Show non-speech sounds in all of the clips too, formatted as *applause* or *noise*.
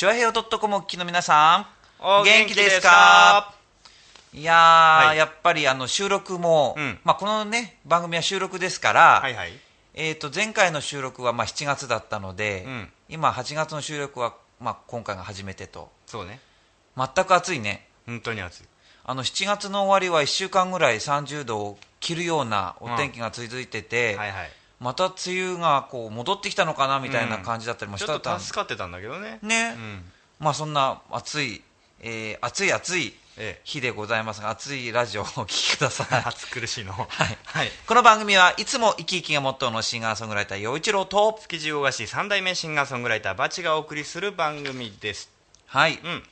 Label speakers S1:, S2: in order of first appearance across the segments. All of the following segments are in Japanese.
S1: チョアヘオ .com お聞きの皆さん、
S2: お
S1: 元気ですか？いやー、
S2: はい。
S1: やっぱりあの収録も、
S2: うん。
S1: まあ、このね、番組は収録ですから、
S2: はいはい。
S1: えー、と前回の収録はまあ7月だったので、
S2: うん。
S1: 今、8月の収録は、まあ、今回が初めてと、
S2: そうね。
S1: 全く暑いね。
S2: 本当に暑い。
S1: あの7月の終わりは1週間ぐらい30度を切るようなお天気が続いてて、
S2: はいはい
S1: また梅雨がこう戻ってきたのかなみたいな感じだったりもし
S2: ちょっと
S1: たん
S2: 助かってたんだけどね。
S1: ね、
S2: うん。
S1: まあそんな暑い、えー暑い暑い
S2: え
S1: 日でございますが、暑いラジオをお聞きください。*laughs*
S2: 暑苦しいの。*laughs*
S1: はい。
S2: はい。
S1: この番組はいつも生き生きがモットーのシンガーソングライター陽一郎と、
S2: 築地大菓子三代目シンガーソングライターバチがお送りする番組です。
S1: はい、
S2: うん。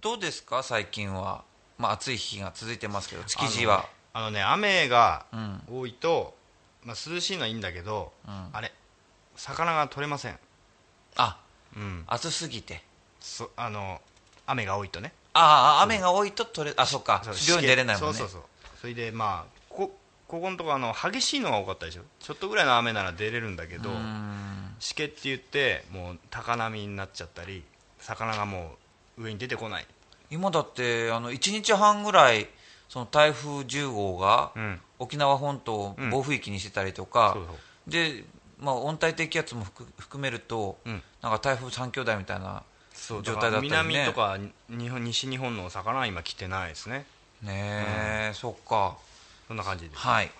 S1: どうですか？最近は、まあ、暑い日が続いてますけど築地は。
S2: あのあのね雨が
S1: うん。
S2: 多いと、まあ、涼しいのはいいんだけど、
S1: うん。
S2: あれ魚が取れません。
S1: あ
S2: うん。
S1: 暑すぎて。
S2: そあの雨が多いとね。
S1: ああ雨が多いと取れあそっか。漁に出れないもんね。
S2: そうそうそう。それでまあこここのとこあの激しいのが多かったでしょ。ちょっとぐらいの雨なら出れるんだけどしけって言ってもう高波になっちゃったり魚がもう上に出てこない。
S1: 今だってあの1日半ぐらいその台風10号が
S2: うん。
S1: 沖縄本島を暴風域にしてたりとか、で、まあ、温帯低気圧も含含めると、
S2: うん。
S1: なんか台風3兄弟みたいな状態だったりね。
S2: 南とか日本西日本の魚は今来てないですね。
S1: ねえ、そっか。
S2: そんな感じです、
S1: はい。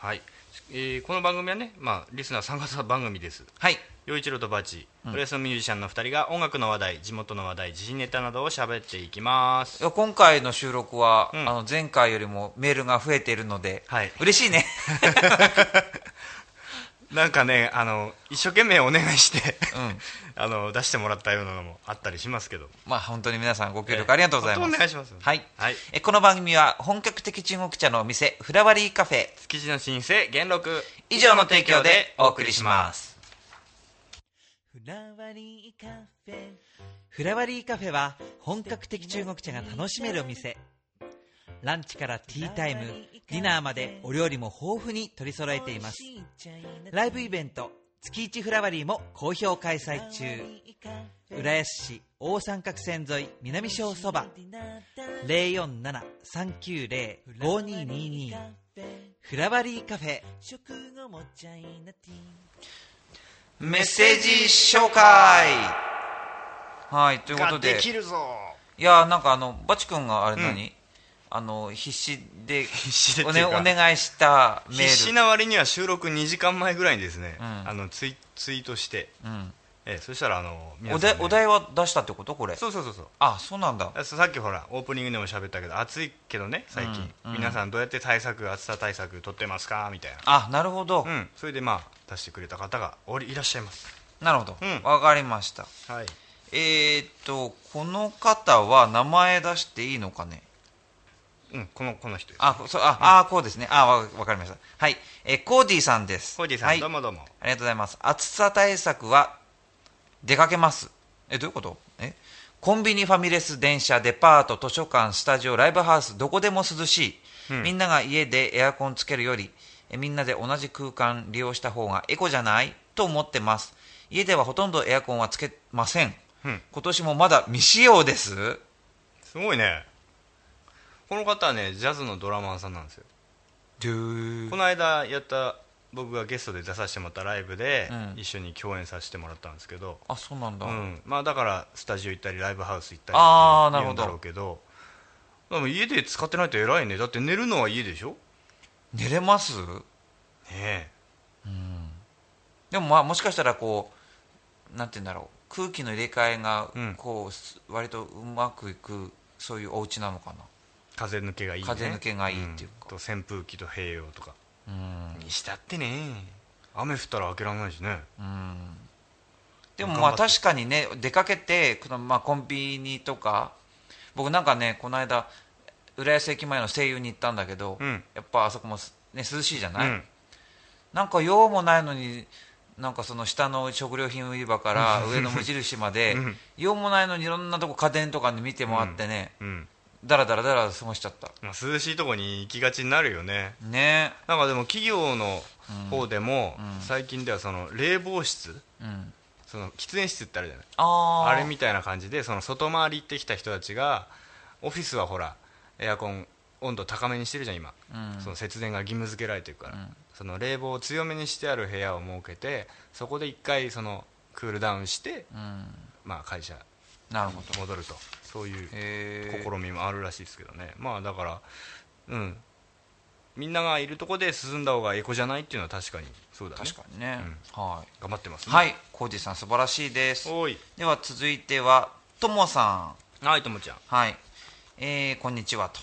S2: えーこの番組はね、まあ、リスナー参加型番組です。
S1: はい
S2: 陽一郎とバチ。プレスのミュージシャンの2人が音楽の話題地元の話題時事ネタなどを喋っていきます。
S1: いや今回の収録は、
S2: うん。
S1: あの前回よりもメールが増えているので、
S2: はい。
S1: 嬉しいね。*laughs*
S2: なんかねあの一生懸命お願いして、
S1: うん。*laughs*
S2: あの出してもらったようなのもあったりしますけど。
S1: まあ本当に皆さんご協力ありがとうございます、
S2: 本当お願いします
S1: はい、
S2: はい。
S1: えこの番組は本格的中国茶のお店フラワリーカフェ。
S2: 築地の新生元禄。
S1: 以上の提供でお送りしますフラワリーカフェ。フラワリーカフェは本格的中国茶が楽しめるお店。ランチからティータイムディナーまでお料理も豊富に取り揃えています。ライブイベント月一フラワリーも好評開催中。浦安市大三角線沿い南小そば。047-390-5222フラワリーカフェ。メッセージ紹介。はいということ
S2: が
S1: で
S2: できるぞ。
S1: いやなんかあのバチ君があれ何、あの必死で
S2: 必死でっ
S1: お,、ね、お願いしたメール。
S2: 必死な割には収録2時間前ぐらいにですね、
S1: うん。
S2: あのツイツイートして、
S1: うん。
S2: ええそしたらあの皆
S1: お
S2: さんね。
S1: 題お題は出したってこと？これ。
S2: そうそうそうそう。
S1: あそうなんだ。
S2: さっきほらオープニングでも喋ったけど暑いけどね最近、
S1: うんうん。
S2: 皆さんどうやって対策暑さ対策取ってますか？みたいな。
S1: あなるほど、
S2: うん。それでまあ出してくれた方がおりいらっしゃいます。
S1: なるほど。
S2: うん。
S1: わ、かりました。
S2: はい。
S1: えー、っとこの方は名前出していいのかね？
S2: うんこのこの人
S1: あそうあ、あこうですね。あわわかりました。はい、えーコーディさんです。
S2: コーディさん、
S1: はい。
S2: どうもどうも。
S1: ありがとうございます。暑さ対策は出かけます。え、どういうこと？え？コンビニ、ファミレス、電車、デパート、図書館、スタジオ、ライブハウス、どこでも涼しい。
S2: うん。
S1: みんなが家でエアコンつけるより、えみんなで同じ空間利用した方がエコじゃないと思ってます。家ではほとんどエアコンはつけません。
S2: うん。
S1: 今年もまだ未使用です。
S2: すごいね。この方はねジャズのドラマーさんなんですよ。この間やった僕がゲストで出させてもらったライブで、
S1: うん。
S2: 一緒に共演させてもらったんですけど、
S1: あ、そうなんだ。
S2: うん、まあだからスタジオ行ったりライブハウス行ったりって言うんだろうけど。でも家で使ってないと偉いね。だって寝るのは家でしょ？
S1: 寝れます？
S2: ねえ。
S1: でもまあもしかしたらこうなんて言うんだろう。空気の入れ替えが
S2: うん。
S1: こう、す割とうまくいくそういうお家なのかな。
S2: 風抜けがいいね。
S1: 風抜けがいいっていうか。
S2: ん。と扇風機と併用とか。
S1: うん。
S2: にしたってね。雨降ったら開けられないしね。
S1: うん。でもまあ確かにね出かけてこのまあコンビニとか。僕なんかねこの間浦安駅前の声優に行ったんだけど、
S2: うん。
S1: やっぱあそこもす、ね、涼しいじゃない、
S2: うん。
S1: なんか用もないのになんかその下の食料品売り場から上の無印まで、*laughs*
S2: うん。
S1: 用もないのにいろんなとこ家電とかに見て回ってね、
S2: うん。
S1: だらだらだら過ごしちゃった。
S2: まあ、涼しいとこに行きがちになるよね。
S1: ね。
S2: なんかでも企業の方でも、
S1: うん。
S2: 最近ではその冷房室
S1: うん。
S2: その喫煙室ってあるじゃない？
S1: あー。
S2: あれみたいな感じでその外回り行ってきた人たちがオフィスはほらエアコン温度高めにしてるじゃん今、
S1: うん。
S2: その節電が義務付けられてるから、
S1: うん。
S2: その冷房を強めにしてある部屋を設けてそこで一回そのクールダウンして、
S1: うん。
S2: まあ、会社
S1: なるほど。
S2: 戻ると。そういう
S1: へ
S2: 試みもあるらしいですけどね。まあだからうん。みんながいるとこで進んだ方がエコじゃないっていうのは確かにそうだね。
S1: 確かにね、はい。
S2: 頑張ってますね。
S1: はい。浩二さん素晴らしいです。では続いてはともさん。
S2: はいともちゃん。
S1: はいえー、こんにちはと。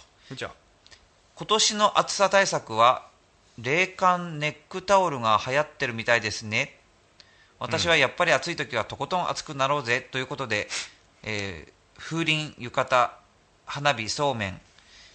S1: 今年の暑さ対策は冷感ネックタオルが流行ってるみたいですね。私はやっぱり暑い時はとことん暑くなろうぜということで、えー風鈴浴衣花火そうめん、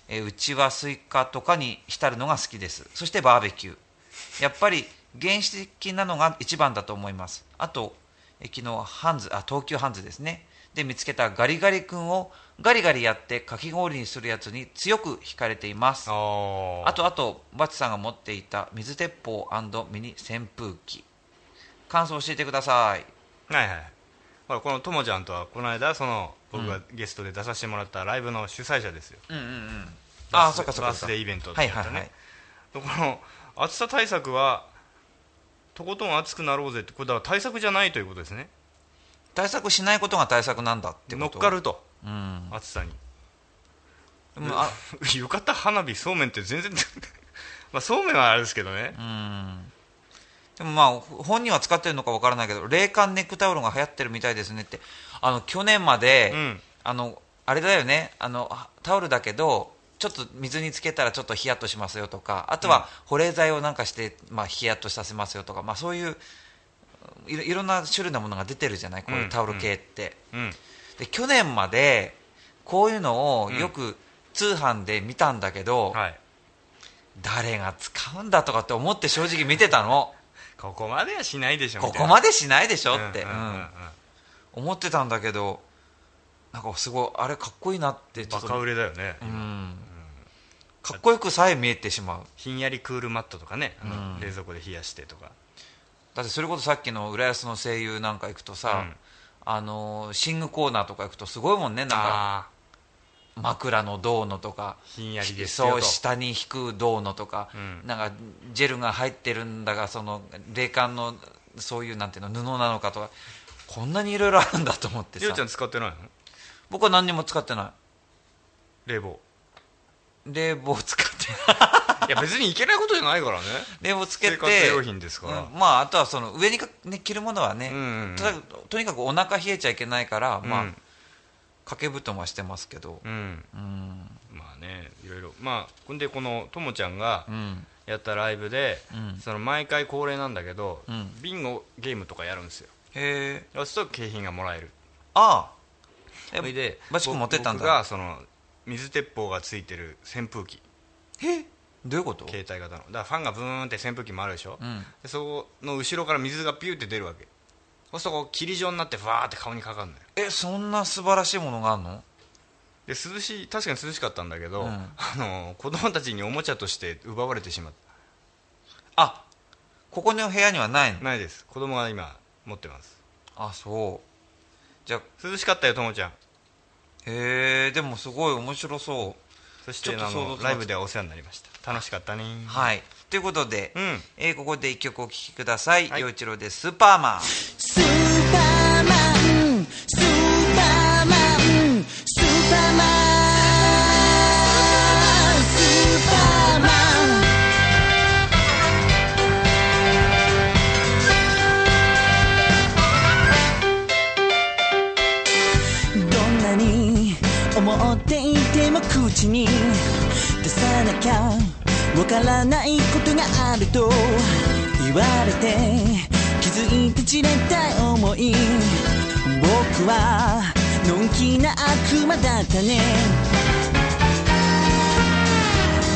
S1: えーうちわスイカとかに浸るのが好きです。そしてバーベキュー。やっぱり原始的なのが一番だと思います。あと、えー昨日ハンズあ東急ハンズですねで見つけたガリガリ君をガリガリやってかき氷にするやつに強く惹かれています。
S2: あ
S1: とあとバチさんが持っていた水鉄砲ミニ扇風機。感想教えてください。
S2: はいはい。ほらこのともちゃんとはこの間その僕がゲストで出させてもらったライブの主催者ですよ、
S1: うんうんうん。
S2: バース
S1: あそっかそっか
S2: バースデーイベント
S1: はい
S2: だったね、
S1: はいはい。
S2: でこの暑さ対策はとことん暑くなろうぜってこれだから対策じゃないということですね
S1: 対策しないことが対策なんだって
S2: 乗っかると。
S1: うん。
S2: 暑さに。
S1: でもあ *laughs*
S2: 浴衣花火そうめんって全然 *laughs* まあそうめんはあれですけどね。
S1: うん。でもまあ本人は使ってるのかわからないけど冷感ネックタオルが流行ってるみたいですねって。あの去年まで、
S2: うん。
S1: あのあれだよね。あのタオルだけどちょっと水につけたらちょっとヒヤッとしますよとかあとは保冷剤をなんかして、まあ、ヒヤッとさせますよとか、まあ、そういういろいろんな種類のものが出てるじゃない？こういうタオル系って、
S2: うん
S1: で去年までこういうのをよく通販で見たんだけど、
S2: はい。
S1: 誰が使うんだとかって思って正直見てたの。*laughs*
S2: ここまではしないでしょ
S1: ここまでしないでしょって、
S2: うんうんうんうん。
S1: うん。思ってたんだけどなんかすごいあれかっこいいなってちょっと。
S2: バカ売れだよね、
S1: うん。かっこよくさえ見えてしまう。
S2: ひんやりクールマットとかね
S1: うん。
S2: 冷蔵庫で冷やしてとか
S1: だってそれこそさっきの浦安の声優なんか行くとさ、
S2: うん。
S1: あの寝具コーナーとか行くとすごいもんねなんか。
S2: あ
S1: 枕のどうのとか。
S2: ひんやりです
S1: そう下に引くどうのとか、
S2: うん。
S1: なんかジェルが入ってるんだがその冷感のそういうなんていうの布なのかとか。こんなにいろいろあるんだと思って
S2: りょうちゃん
S1: さ
S2: 使ってないの？
S1: 僕は何にも使ってな
S2: 冷房。
S1: い冷房使って
S2: い *laughs* や別にいけないことじゃないからね。
S1: 冷房つけて。
S2: 生活用品ですから。
S1: うん。まああとはその上にか、ね、着るものはね、
S2: うんうん
S1: とにかくお腹冷えちゃいけないから、まあ
S2: うん
S1: 掛け布団はしてますけど。
S2: うん。
S1: うん。
S2: まあねいろいろ。まあほんでこのともちゃんが
S1: うん。
S2: やったライブで、
S1: うん。
S2: その毎回恒例なんだけど、
S1: うん。
S2: ビンゴゲームとかやるんですよ。
S1: へえ
S2: そうすると景品がもらえる。
S1: ああ。え
S2: それで
S1: バチ君持ってったんだ。
S2: 僕がその水鉄砲がついてる扇風機。
S1: え？どういうこと？
S2: 携帯型の。だからファンがブーンって扇風機もあるでしょ、
S1: うん。
S2: でそこの後ろから水がピューって出るわけ。そうすると霧状になってファーって顔にかかるのよ。
S1: えそんな素晴らしいものがあるの？
S2: で涼しい確かに涼しかったんだけど、
S1: うん。
S2: あの子供たちにおもちゃとして奪われてしまっ
S1: あここの部屋にはないの？
S2: たないです。子供が今持ってます。
S1: あそう。じゃあ
S2: 涼しかったよともちゃん。
S1: へえでもすごい面白そう。
S2: そしてあのライブではお世話になりました楽しかったね。
S1: はい。ということで、
S2: うん。
S1: えーここで一曲お聴きください。
S2: はい。
S1: 陽、一郎でスーパーマン。
S3: スーパーマン。スーパーマン。スーパーマン。スーパーマン。どんなに思っていても口に出さなきゃわからないことがあると言われて気づいて散れた思い。僕はのんきな悪魔だったね。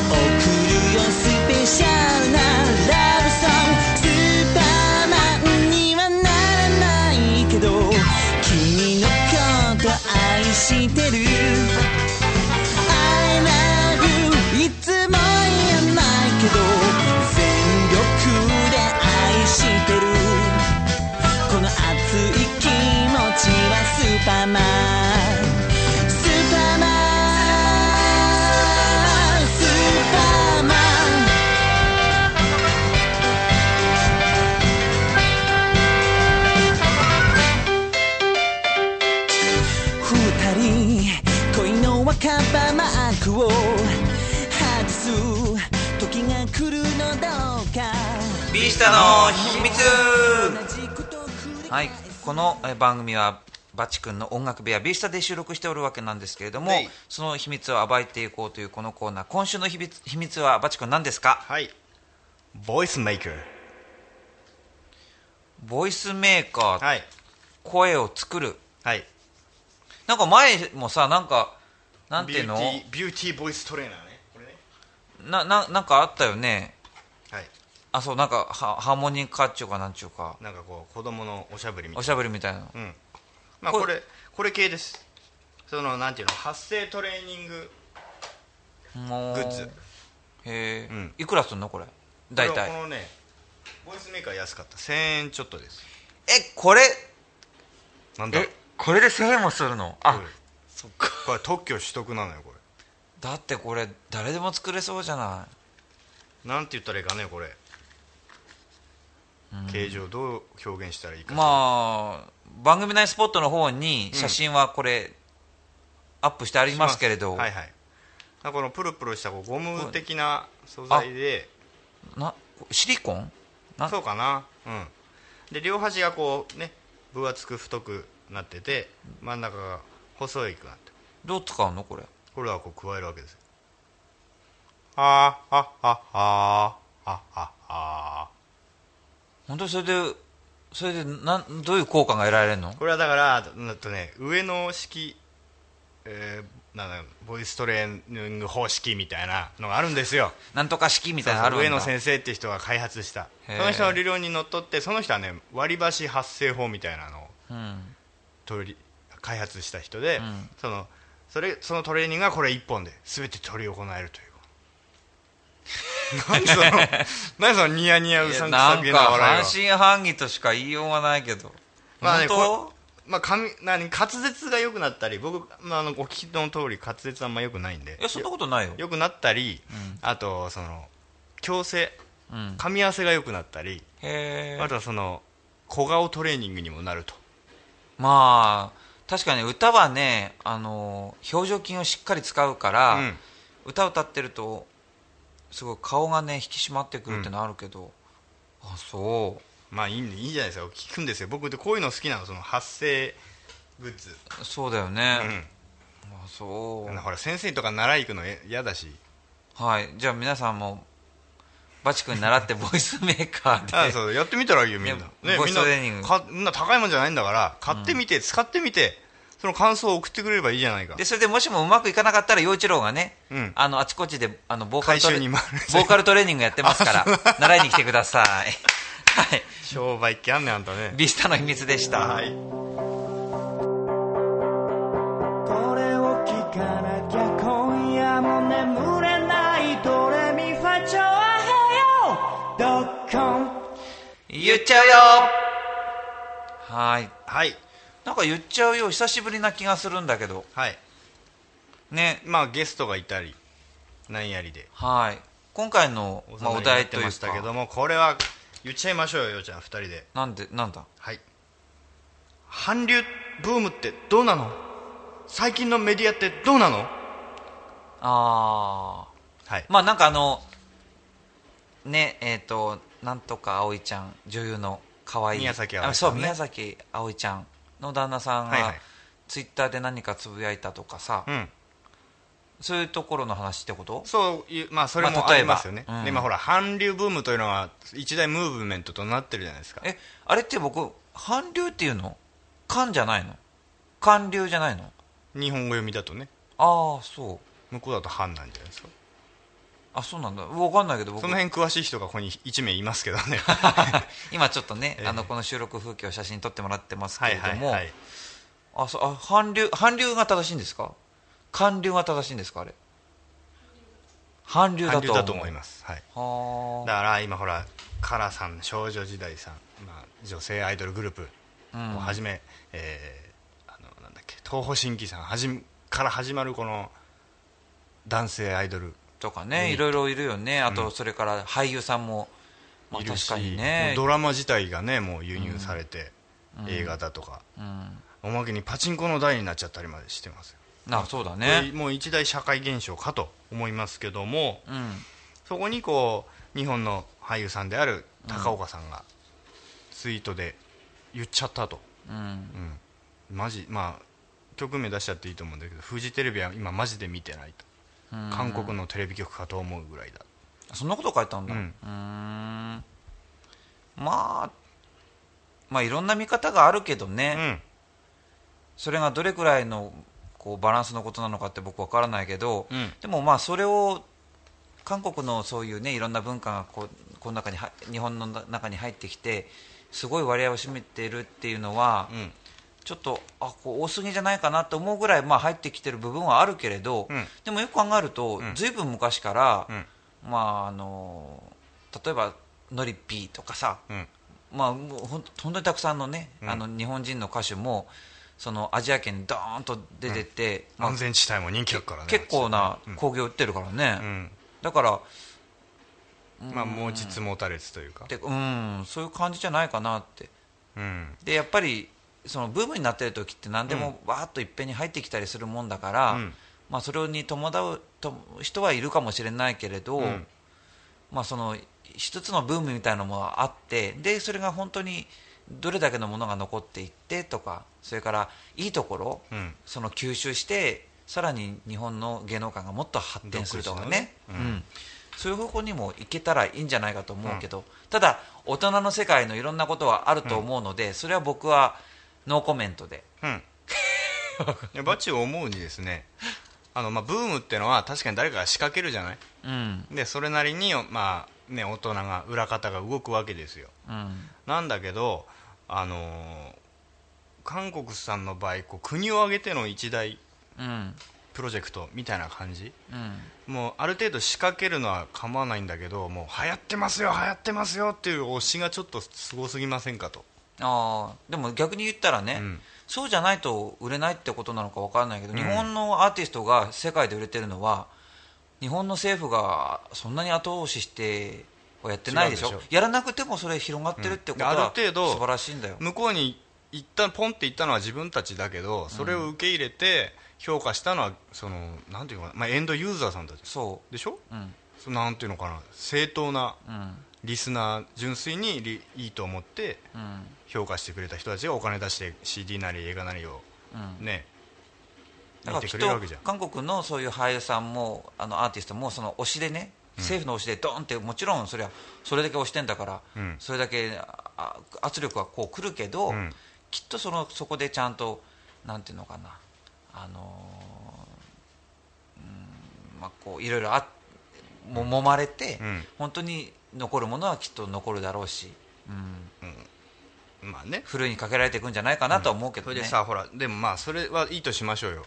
S3: 送るよスペシャルなラブソング。スーパーマンにはならないけど君のこと愛してる。
S1: タの秘密。はい。このえ番組はバチ君の音楽部屋ビースタで収録しておるわけなんですけれども
S2: はい。
S1: その秘密を暴いていこうというこのコーナー。今週の秘密秘密はバチ君何ですか？
S2: はい。ボイスメーカー
S1: ボイスメーカー、
S2: はい。
S1: 声を作る。
S2: はい。
S1: なんか前もさなんかなんていうの？
S2: ビューティービューティーボイストレーナーね。これね。
S1: なななんかあったよね。
S2: はい
S1: あそうなんかハハーモニカっちゅうかなんちゅうか。
S2: なんかこう子供のおしゃべりみたい
S1: おしゃべりみたいな。
S2: なうん。まあ
S1: これ
S2: これ系です。そのなんていうの？発声トレーニング
S1: もう
S2: グッズ。
S1: へえ、
S2: うん。
S1: いくらすんのこれ？大
S2: これ
S1: 体
S2: このねボイスメーカー安かった。1000円ちょっとです。
S1: えこれ？
S2: なんだ？
S1: えこれで1000円もするの？あ、
S2: うん
S1: そっか。
S2: これ特許取得なのよこ
S1: だってこれ誰でも作れそうじゃな
S2: れなんて言ったらいいかねこれ形状どう表現したらいいか
S1: いまあ番組内スポットの方に写真はこれ、アップしてありますけれど、
S2: はいはい。このプルプルしたこうゴム的な素材で。
S1: なシリコン？な？
S2: そうかな。うん。で両端がこうね分厚く太くなってて真ん中が細いくなって。
S1: どう使うの？これ。
S2: これはこう加えるわけです。よあーああああああ
S1: 本当にそれでそれでなんどういう効果が得られるの？
S2: これはだからなんとね上の式えー、なんだボイストレーニング方式みたいなのがあるんですよ。
S1: なんとか式みたいうなのあるんだ。
S2: 上野先生っていう人が開発した。その人の理論にのっとってその人はね割り箸発声法みたいなのを
S1: うん。
S2: 取り開発した人で、
S1: うん。
S2: そのそれそのトレーニングがこれ一本で全て取り行えるという何その *laughs* 何そのニヤニヤうさんくさげ
S1: なんか
S2: な笑いは
S1: 半信半疑としか言いようがないけど。
S2: まあね
S1: 本
S2: こまあ、髪何滑舌が良くなったり僕、まあ、あのお聞きの通り滑舌あんま良くないんで。
S1: 当いやそんなことないよ。
S2: 良くなったり、あとその矯正
S1: うん。
S2: 噛み合わせが良くなったり、
S1: へえ
S2: あとはその小顔トレーニングにもなると。
S1: まあ確かに歌はねあの表情筋をしっかり使うから、
S2: うん。
S1: 歌歌ってるとすごい顔がね引き締まってくるってのあるけど、あそう。
S2: まあいいんでいいじゃないですか聞くんですよ。僕ってこういうの好きなのその発声グッズ、
S1: そうだよね、
S2: うん。
S1: あそう。
S2: ほら先生とか習い行くのえ嫌だし。
S1: はい。じゃあ皆さんもバチ君に習ってボイスメーカーで。*laughs*
S2: あそうやってみたらいいよみんな、
S1: ねボイストレーニング。
S2: みんなかみんな高いもんじゃないんだから買ってみて、使ってみてその感想を送ってくれればいいじゃないか。
S1: でそれでもしもうまくいかなかったら陽一郎がね、
S2: うん。
S1: あのあちこちであのボーカルトレボーカルトレーニングやってますから習いに来てください。*laughs* はい。
S2: 商売っ気あんねんあんたね。
S1: ビスタの秘密でした、
S2: はい。
S3: これを聞かなきゃ今夜も眠れないドレミファチョアヘヨドッコン。
S1: 言っちゃうよ。はい。
S2: はい
S1: なんか言っちゃうよ久しぶりな気がするんだけど。
S2: はい。
S1: ね
S2: まあゲストがいたり何やりで。
S1: はい。今回の、まあ、お
S2: お題って
S1: 題というか
S2: ましたけどもこれは言っちゃいましょうよようちゃん2人で。
S1: なんでなんだ？
S2: はい。韓流ブームってどうなの？最近のメディアってどうなの？
S1: あ
S2: はい。
S1: ーまあなんかあのねえっ、となんとか葵ちゃん女優の可愛い。
S2: 宮崎あおい
S1: あそう宮崎葵ちゃんの旦那さんがツイッターで何かつぶやいたとかさ、
S2: うん。
S1: そういうところの話ってこと？
S2: そういうまあそれも
S1: まあ
S2: りますよね、
S1: うん。
S2: で今ほら韓流ブームというのは一大ムーブメントとなってるじゃないですか。
S1: えあれって僕韓流っていうの？韓じゃないの？韓流じゃないの？
S2: 日本語読みだとね。
S1: ああそう。
S2: 向こうだと韓なんじゃないですか
S1: あそうなんだ。分かんないけど僕。
S2: その辺詳しい人がここに1名いますけどね。*laughs*
S1: 今ちょっとね、*laughs*
S2: ええ。
S1: あのこの収録風景を写真撮ってもらってますけ
S2: はい
S1: れども、あそうあ韓流韓流が正しいんですか？韓流が正しいんですかあれ？韓流だと
S2: 思います。はい。
S1: は
S2: だから今ほらカラさん少女時代さん、まあ、女性アイドルグループ
S1: あ、
S2: をはじめ、えーあのなんだっけ東方神起さんはじめから始まるこの男性アイドル
S1: とかね、
S2: うん。
S1: いろいろいるよね。あと、
S2: うん
S1: それから俳優さんも、まあ、確かにね。
S2: ドラマ自体がねもう輸入されて、
S1: うん。
S2: 映画だとか、
S1: うん。
S2: おまけにパチンコの台になっちゃったりまでしてますよ。
S1: あそうだね。
S2: もう一大社会現象かと思いますけども
S1: うん。
S2: そこにこう日本の俳優さんである高岡さんがツイートで言っちゃったと、
S1: うん。
S2: うん、マジまあ曲名出しちゃっていいと思うんだけどフジテレビは今マジで見てないと、
S1: うん
S2: 韓国のテレビ局かと思うぐらいだ。
S1: そんなこと書いてたんだ。
S2: う
S1: うん。まあまあいろんな見方があるけどね、
S2: うん。
S1: それがどれくらいのこうバランスのことなのかって僕わからないけど、
S2: うん。
S1: でもまあそれを韓国のそういうねいろんな文化がこうこの中には日本の中に入ってきてすごい割合を占めているっていうのは、
S2: うん
S1: ちょっとあこう多すぎじゃないかなと思うぐらい、まあ、入ってきてる部分はあるけれど、
S2: うん。
S1: でもよく考えると、
S2: うん。
S1: ずいぶん昔から、
S2: うん。
S1: まああの例えばノリピーとかさ、
S2: うん。
S1: まあ、本当にたくさんのね、
S2: うん。
S1: あの日本人の歌手もそのアジア圏にドーンと出てって、まあ
S2: 安全地帯も人気だからね
S1: 結構な
S2: うん。
S1: 興行売ってるからね、
S2: うん。
S1: だから
S2: まあ持ちつ持たれつというか。
S1: でうんそういう感じじゃないかなって。
S2: うん。
S1: でやっぱりそのブームになってる時って何でもわーっといっぺんに入ってきたりするもんだから、
S2: うん。
S1: まあ、それに伴うと人はいるかもしれないけれど、
S2: うん。
S1: まあ、その一つのブームみたいなのもあってでそれが本当にどれだけのものが残っていってとかそれからいいところ、
S2: うん。
S1: その吸収してさらに日本の芸能界がもっと発展するとかね。
S2: うん。
S1: うん。そういう方向にもいけたらいいんじゃないかと思うけど、ただ大人の世界のいろんなことはあると思うので、それは僕はノーコメントで。
S2: うん。バチを思うにですねあの、まあ、ブームってのは確かに誰かが仕掛けるじゃない？
S1: うん。
S2: でそれなりに、まあね、大人が裏方が動くわけですよ。
S1: うん。
S2: なんだけど、あのー韓国さんの場合こう国を挙げての一大
S1: うん。
S2: プロジェクトみたいな感じ？
S1: うん。
S2: もうある程度仕掛けるのは構わないんだけどもう流行ってますよ流行ってますよっていう推しがちょっとすごすぎませんかと、
S1: ああでも逆に言ったらね、
S2: うん。
S1: そうじゃないと売れないってことなのか分からないけど、
S2: うん。
S1: 日本のアーティストが世界で売れてるのは日本の政府がそんなに後押ししてはやってないでしょ？
S2: 違うでしょ。
S1: やらなくてもそれ広がってるってことは、
S2: うん。ある程度
S1: 素晴らしいんだよ。
S2: 向こうに行ったポンって行ったのは自分たちだけどそれを受け入れて評価したのはそのなんていうのかな、まあ、エンドユーザーさんたち。
S1: そ
S2: でしょ？
S1: ううん。
S2: そなんていうのかな正当な
S1: うん
S2: リスナー純粋にリいいと思って
S1: うん。
S2: 評価してくれた人たちがお金出して CD なり映画なりを
S1: うん。
S2: ね見てくれるわけじゃん。
S1: 韓国のそういう俳優さんもあのアーティストもその推しでね政府の推しでドーンってもちろんそれはそれだけ推してんだから、
S2: うん。
S1: それだけあ圧力はこう来るけど、
S2: うん。
S1: きっとそのそこでちゃんとなんていうのかなあのーうんまあこういろいろあも揉まれて、
S2: うん。
S1: 本当に残るものはきっと残るだろうし、うん、
S2: まあね。
S1: ふるいにかけられていくんじゃないかなとは思うけどね、
S2: それでさほらでもまあそれはいいとしましょうよ。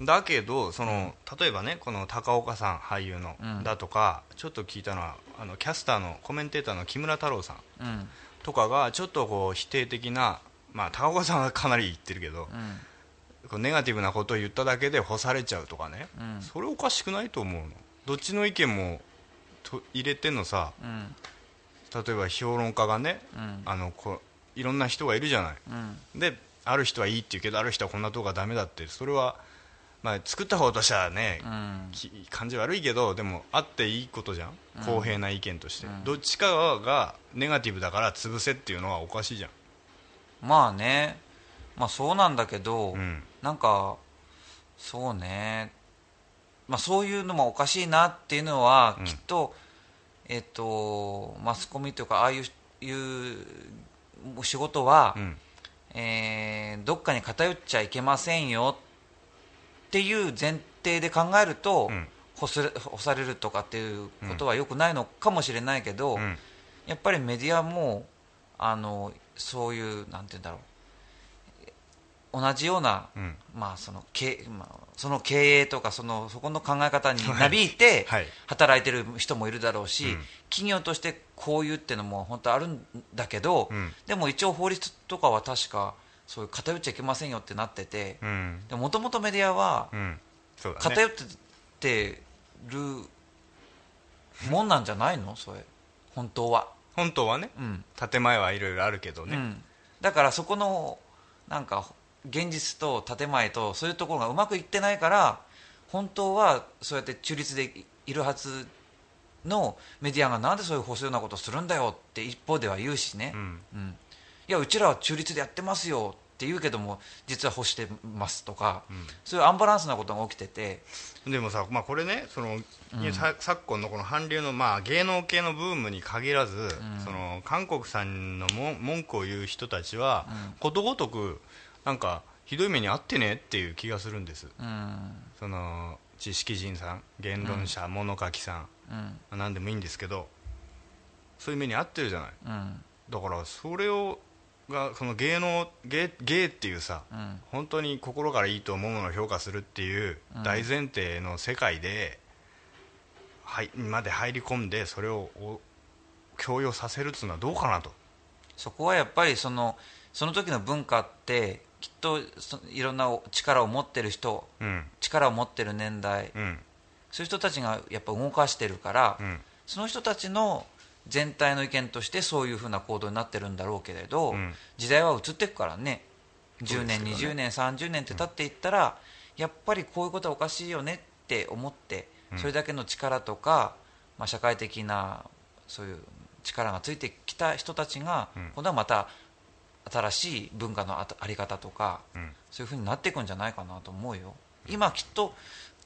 S1: うん。
S2: だけどその例えばねこの高岡さん俳優の、
S1: うん。
S2: だとかちょっと聞いたのはあのキャスターのコメンテーターの木村太郎さん
S1: うん。
S2: とかがちょっとこう否定的なまあ高岡さんはかなり言ってるけど、
S1: うん。
S2: こうネガティブなことを言っただけで干されちゃうとかね、
S1: うん。
S2: それおかしくないと思うの。どっちの意見もと入れてんのさ
S1: うん。
S2: 例えば評論家がね、
S1: うん。
S2: あのこういろんな人がいるじゃない。
S1: うん。
S2: である人はいいって言うけどある人はこんなとこがダメだって。それは、まあ、作った方としてはね、感じ悪いけどでもあっていいことじゃん。公平な意見として、
S1: うん。
S2: どっちかがネガティブだから潰せっていうのはおかしいじゃん、
S1: まあね。まあそうなんだけど、
S2: うん。
S1: なんかそうねまあそういうのもおかしいなっていうのは、
S2: うん。
S1: きっとえっとマスコミというかああいういう仕事は、
S2: うん。
S1: えーどっかに偏っちゃいけませんよっていう前提で考えると、
S2: うん。
S1: 干す干されるとかっていうことはよくないのかもしれないけど、
S2: うん。
S1: やっぱりメディアもあのそういうなんて言うんだろう同じような、
S2: うん。
S1: まあその経まあ、その経営とかそのそこの考え方になびいて
S2: はい。
S1: 働いてる人もいるだろうし、
S2: うん。
S1: 企業としてこういうっていうのも本当あるんだけど、
S2: うん。
S1: でも一応法律とかは確かそういう偏っちゃいけませんよってなってて
S2: うん。
S1: もともとメディアは偏ってるもんなんじゃないの？それ。本当は。
S2: 本当はね。
S1: うん。
S2: 建前はいろいろあるけどね、
S1: うん、だからそこのなんか現実と建前とそういうところがうまくいってないから本当はそうやって中立でいるはずのメディアがなんでそういう細ようなことをするんだよって一方では言うしね、
S2: うん。
S1: うん。いやうちらは中立でやってますよって言うけども実は欲してますとか、そういうアンバランスなことが起きてて。
S2: でもさ、まあ、これねその、さ昨今のこの韓流の、まあ、芸能系のブームに限らず、その韓国さんのも文句を言う人たちは、ことごとくなんかひどい目に遭ってねっていう気がするんです、
S1: うん。
S2: その知識人さん言論者、物書きさん。
S1: うん。
S2: 何でもいいんですけどそういう目に遭ってるじゃない。
S1: うん。
S2: だからそれをがその芸能芸芸っていうさ、
S1: うん。
S2: 本当に心からいいと思うものを評価するっていう
S1: うん。
S2: 大前提の世界で、はい、まで入り込んでそれをお強要させるっていうのはどうかなと、
S1: そこはやっぱりそのその時の文化ってきっとそいろんな力を持ってる人
S2: うん。
S1: 力を持ってる年代
S2: うん。
S1: そういう人たちがやっぱ動かしてるから、
S2: うん。
S1: その人たちの全体の意見としてそういうふうな行動になってるんだろうけれど、
S2: うん。
S1: 時代は移っていくからね。10年、
S2: ね。
S1: 20年30年って経っていったら、やっぱりこういうことはおかしいよねって思って、
S2: うん。
S1: それだけの力とか、まあ、社会的なそういう力がついてきた人たちが、
S2: うん。
S1: 今度はまた新しい文化のあり方とか、
S2: うん。
S1: そういうふうになっていくんじゃないかなと思うよ。今きっと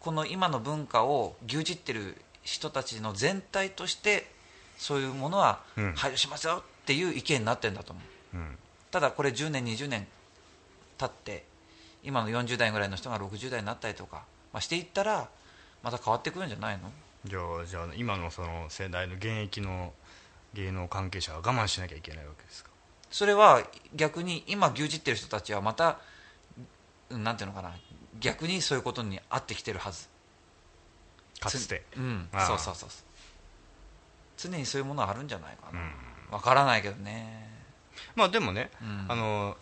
S1: この今の文化を牛耳ってる人たちの全体としてそういうものは
S2: うん。
S1: 配慮しますよっていう意見になってるんだと思う。
S2: うん。
S1: ただこれ10年20年経って今の40代ぐらいの人が60代になったりとか、まあ、していったらまた変わってくるんじゃないの？
S2: じゃあじゃあ今のその世代の現役の芸能関係者は我慢しなきゃいけないわけですか？
S1: それは逆に今牛耳ってる人たちはまたうんなんていうのかな。逆にそういうことに合ってきてるはず。
S2: かつて。
S1: うん。そうそうそう常にそういうものはあるんじゃないか
S2: う
S1: なん。わからないけどね。
S2: まあでもね、
S1: うん。
S2: あの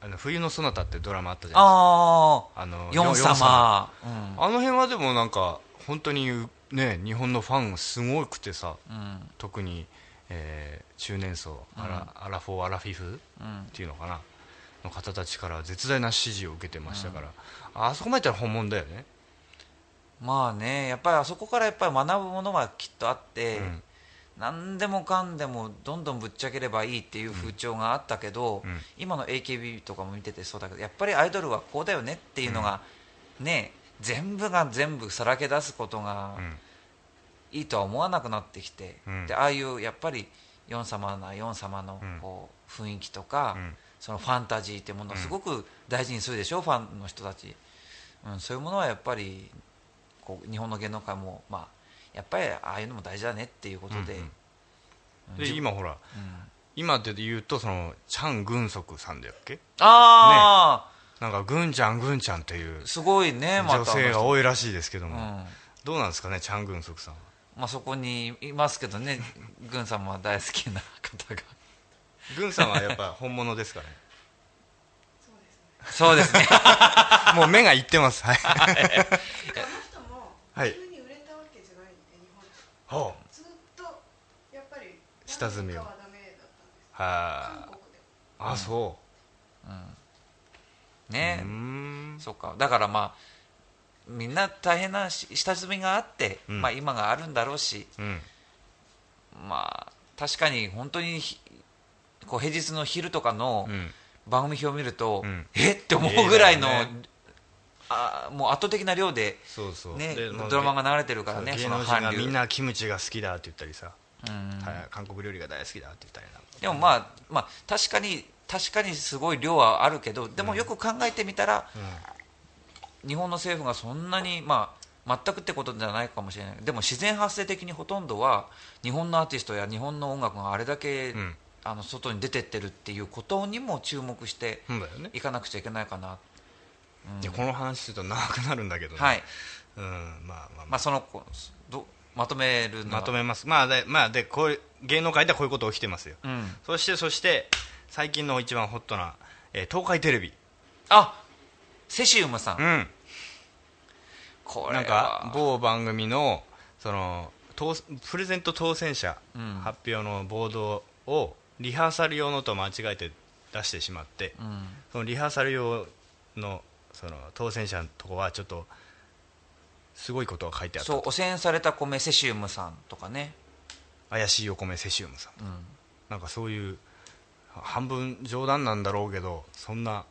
S2: あの冬のそなたってドラマあったじゃないですか。
S1: ああ。
S2: あの
S1: ヨン様。うん。
S2: あの辺はでもなんか本当にね日本のファンすごくてさ
S1: うん。
S2: 特に、えー中年層アラ,、アラフォーアラフィフっ
S1: うん。
S2: ていうのかな？の方たちから絶大な支持を受けてましたから、あそこまで言ったら本物だよね。
S1: まあねやっぱりあそこからやっぱり学ぶものはきっとあって、
S2: うん。
S1: 何でもかんでもどんどんぶっちゃければいいっていう風潮があったけど、
S2: うん。
S1: 今の AKB とかも見ててそうだけどやっぱりアイドルはこうだよねっていうのが、ね全部が全部さらけ出すことが
S2: うん
S1: いいとは思わなくなってきて、
S2: うん。
S1: でああいうやっぱりヨン様なヨン様の
S2: うん。
S1: こう雰囲気とか、
S2: うん。
S1: そのファンタジーっていうものをすごく大事にするでしょ、ファンの人たち、うん、そういうものはやっぱりこう日本の芸能界も、まあ、やっぱりああいうのも大事だねっていうことで、
S2: うんうん。
S1: うん。
S2: で今ほら
S1: うん。
S2: 今で言うとそのチャン・グンソクさんだっけ？
S1: あ
S2: なんかグンちゃんグンちゃんっていう
S1: あ、すごいね
S2: 女性が
S1: い、
S2: 多いらしいですけども、
S1: うん。
S2: どうなんですかねチャン・グンソクさんは
S1: まあ、そこにいますけどね *laughs* 軍さんは大好きな方が。
S2: グンさんはやっぱ本物ですかね。
S1: そうですね。*laughs*
S2: もう目がいってます。はい。
S4: あの人も
S2: はい。
S4: 急に売れたわけじゃないんで日本で
S2: ほう。
S4: ずっとやっぱり
S2: 下積みを。
S4: はダメだったん
S2: そ
S1: ね
S2: ううーん。
S1: そうか。だからまあみんな大変なし下積みがあって、
S2: うん。
S1: まあ、今があるんだろうし、
S2: うん。
S1: まあ、確かに本当にひこう平日の昼とかの
S2: うん。
S1: 番組表を見ると、
S2: うん。
S1: え？って思うぐらいの、
S2: ね。
S1: あもう圧倒的な量で、
S2: そうそう。
S1: ね、ドラマが流れてるからね
S2: 芸
S1: その韓流。
S2: みんなキムチが好きだって言ったりさ、韓国料理が大好きだって言ったりな
S1: でもまあ、まあ、確かに確かにすごい量はあるけどでもよく考えてみたら、日本の政府がそんなに、まあ、全くってことじゃないかもしれない。でも自然発生的にほとんどは日本のアーティストや日本の音楽があれだけ、
S2: うん。
S1: あの外に出てってるっていうことにも注目していかなくちゃいけないかな、うん。
S2: でこの話すると長くなるんだけどね。
S1: はい、
S2: うんまあまあ、まあ。
S1: まあ、そのこどまとめる
S2: まとめます。まあで,、まあ、でこういう芸能界ではこういうこと起きてますよ、
S1: うん、
S2: そしてそして最近の一番ホットな、えー東海テレビ。
S1: あセシウムさん、
S2: うん
S1: これは。
S2: なんか某番組のその当プレゼント当選者
S1: うん。
S2: 発表のボードをリハーサル用のと間違えて出してしまって、
S1: うん。
S2: そのリハーサル用のその当選者のとこはちょっとすごいことが書いてあった
S1: そう汚染された米セシウムさんとかね。
S2: 怪しいお米セシウムさん。
S1: うん。
S2: なんかそういう半分冗談なんだろうけどそんな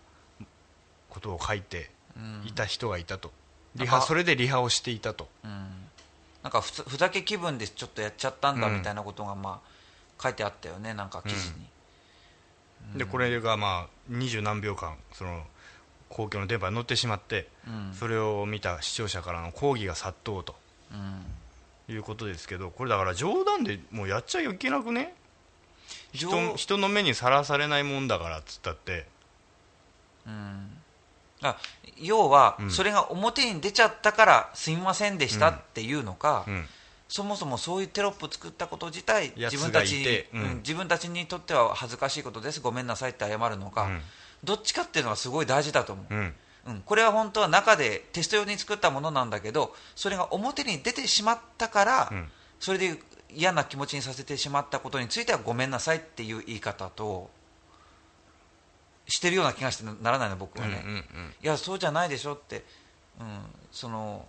S2: ことを書いていた人がいたと、リハそれでリハをしていたと。
S1: うん。なんかふつふざけ気分でちょっとやっちゃったんだ
S2: うん。
S1: みたいなことがまあ書いてあったよねなんか記事に、
S2: でこれがまあ二十何秒間その公共の電波に乗ってしまって、
S1: うん。
S2: それを見た視聴者からの抗議が殺到と。
S1: うん。
S2: いうことですけどこれだから冗談でもうやっちゃいけなくね？人
S1: 冗
S2: 人の目にさらされないもんだからっつったって。
S1: うんあ要は、
S2: うん。
S1: それが表に出ちゃったからすみませんでしたっていうのか、
S2: うん。
S1: そもそもそういうテロップ作ったこと自体自分たち自分たちにとっては恥ずかしいことですごめんなさいって謝るのか、
S2: うん。
S1: どっちかっていうのがすごい大事だと思う、
S2: うん。
S1: うん、これは本当は中でテスト用に作ったものなんだけどそれが表に出てしまったから、
S2: うん。
S1: それで嫌な気持ちにさせてしまったことについてはごめんなさいっていう言い方としてるような気がしてならないの僕はね、
S2: うんうん
S1: いやそうじゃないでしょって、うん、その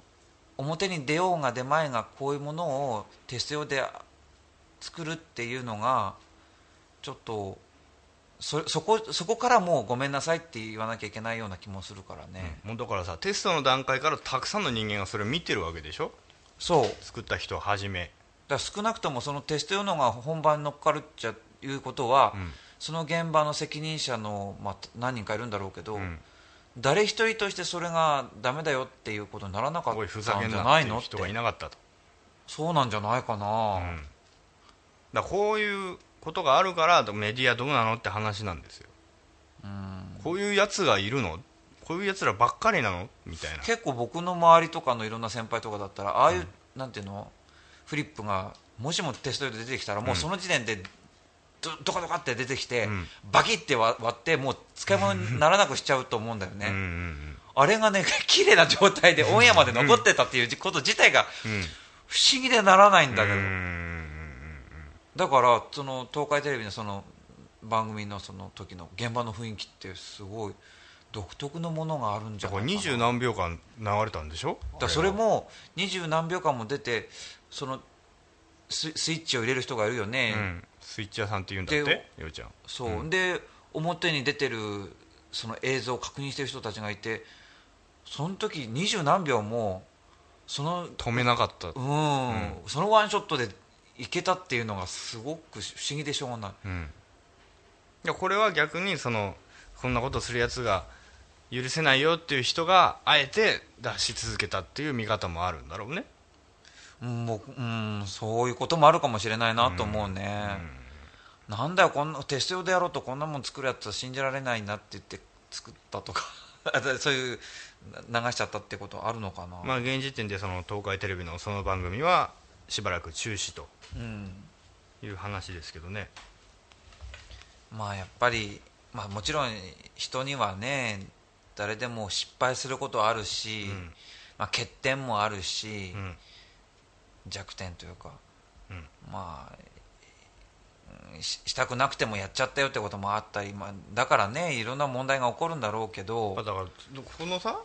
S1: 表に出ようが出まいがこういうものをテスト用で作るっていうのがちょっとそそこそこからもうごめんなさいって言わなきゃいけないような気もするからね、
S2: もうだからさテストの段階からたくさんの人間がそれを見てるわけでしょ？
S1: そう。
S2: 作った人をはじめ。
S1: ら少なくともそのテスト用のが本番に乗っかるっちゃいうことは、
S2: うん
S1: その現場の責任者の、まあ、何人かいるんだろうけど、
S2: うん。
S1: 誰一人としてそれがダメだよっていうことにならなかったんじゃ
S2: な
S1: ないのって。
S2: 人がいなかったと、
S1: そうなんじゃないかな、
S2: うんだこういうことがあるからメディアどうなのって話なんですよ。
S1: うん。
S2: こういうやつがいるの？こういうやつらばっかりなの？みたいな。
S1: 結構僕の周りとかのいろんな先輩とかだったらああいう、なんていうの？フリップがもしもテストで出てきたらもうその時点でどどかどかって出てきて、
S2: うん。
S1: バキって割割ってもう使い物にならなくしちゃうと思うんだよね、あれがね *laughs* 綺麗な状態でオンエアまで残ってたっていうこと自体が
S2: うん。
S1: 不思議でならないんだけど、
S2: うん
S1: だからその東海テレビのその番組のその時の現場の雰囲気ってすごい独特のものがあるんじゃないかな。
S2: 二十何秒間流れたんでしょ？
S1: だからそれも二十何秒間も出てそのススイッチを入れる人がいるよね、
S2: うんスイッチ屋さんって言うんだって
S1: で
S2: ようちゃん。
S1: そう、
S2: うん。
S1: で表に出てるその映像を確認してる人たちがいてその時二十何秒もその
S2: 止めなかった。
S1: うん、そのワンショットでいけたっていうのがすごく不思議でしょうがない。
S2: うん。いやこれは逆にそのこんなことするやつが許せないよっていう人があえて出し続けたっていう見方もあるんだろうね
S1: うん僕うんそういうこともあるかもしれないなと思うね、なんだよこんなテスト用でやろうとこんなもん作るやつは信じられないなって言って作ったとか。*laughs* そういう流しちゃったってことあるのかな、
S2: まあ現時点でその東海テレビのその番組はしばらく中止と
S1: うん、
S2: いう話ですけどね。
S1: まあやっぱり、まあ、もちろん人にはね誰でも失敗することはあるし、
S2: うん。
S1: まあ、欠点もあるし、
S2: うん
S1: 弱点というか、
S2: うん。
S1: まあうんししたくなくてもやっちゃったよってこともあったり、まあ、だからねいろんな問題が起こるんだろうけど
S2: だからこのさ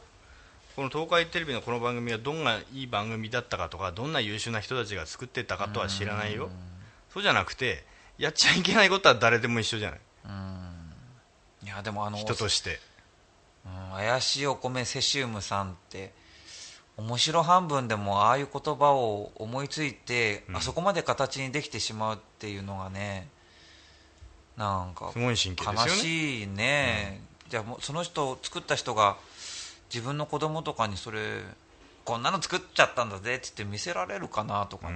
S2: この東海テレビのこの番組がどんないい番組だったかとかどんな優秀な人たちが作ってたかとは知らないよ。そうじゃなくてやっちゃいけないことは誰でも一緒じゃない。
S1: いやでもあの
S2: 人として。
S1: うん怪しいお米セシウムさんって面白半分でもああいう言葉を思いついて、
S2: うん。
S1: あそこまで形にできてしまうっていうのがねなんか
S2: すごいね
S1: しいね、じゃあもうその人作った人が自分の子供とかにそれこんなの作っちゃったんだぜって言って見せられるかなとかね、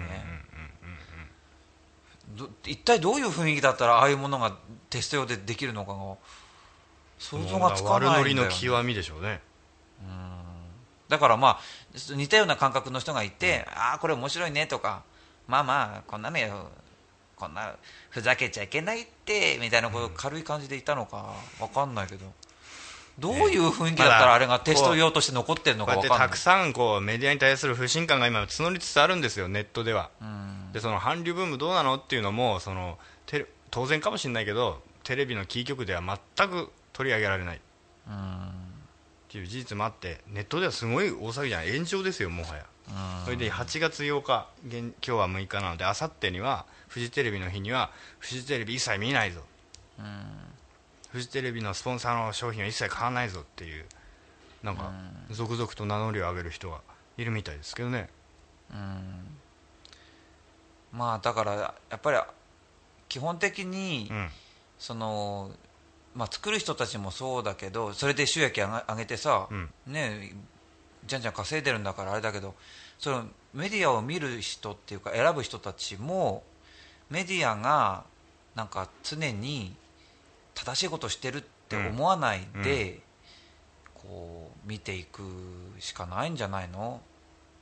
S1: ど一体どういう雰囲気だったらああいうものがテスト用でできるのかが想像がつかないんだよ、ね、
S2: 悪ノリの極みでしょうね
S1: だからまあ似たような感覚の人がいて、ああこれ面白いねとかまあまあこんなのよこんなふざけちゃいけないってみたいなこと軽い感じでいたのかわかんないけど。どういう雰囲気だったらあれがテスト用として残ってるのかわかんない。
S2: たくさんこうメディアに対する不信感が今募りつつあるんですよネットでは。
S1: うん。
S2: でその韓流ブームどうなのっていうのもそのテレ当然かもしれないけどテレビのキー局では全く取り上げられない。ってっていう事実もあってネットではすごい大騒ぎじゃない？炎上ですよもはや。それで8月8日現今日は6日なのであさってにはフジテレビの日にはフジテレビ一切見ないぞ。フジテレビのスポンサーの商品は一切買わないぞっていうなんか続々と名乗りを上げる人がいるみたいですけどね。
S1: まあだからやっぱり基本的に、
S2: うん。
S1: そのまあ、作る人たちもそうだけどそれで収益上げ上げてさ、
S2: うん。
S1: ねじゃんじゃん稼いでるんだからあれだけどそのメディアを見る人っていうか選ぶ人たちもメディアがなんか常に正しいことをしてるって思わないで、こう見ていくしかないんじゃないの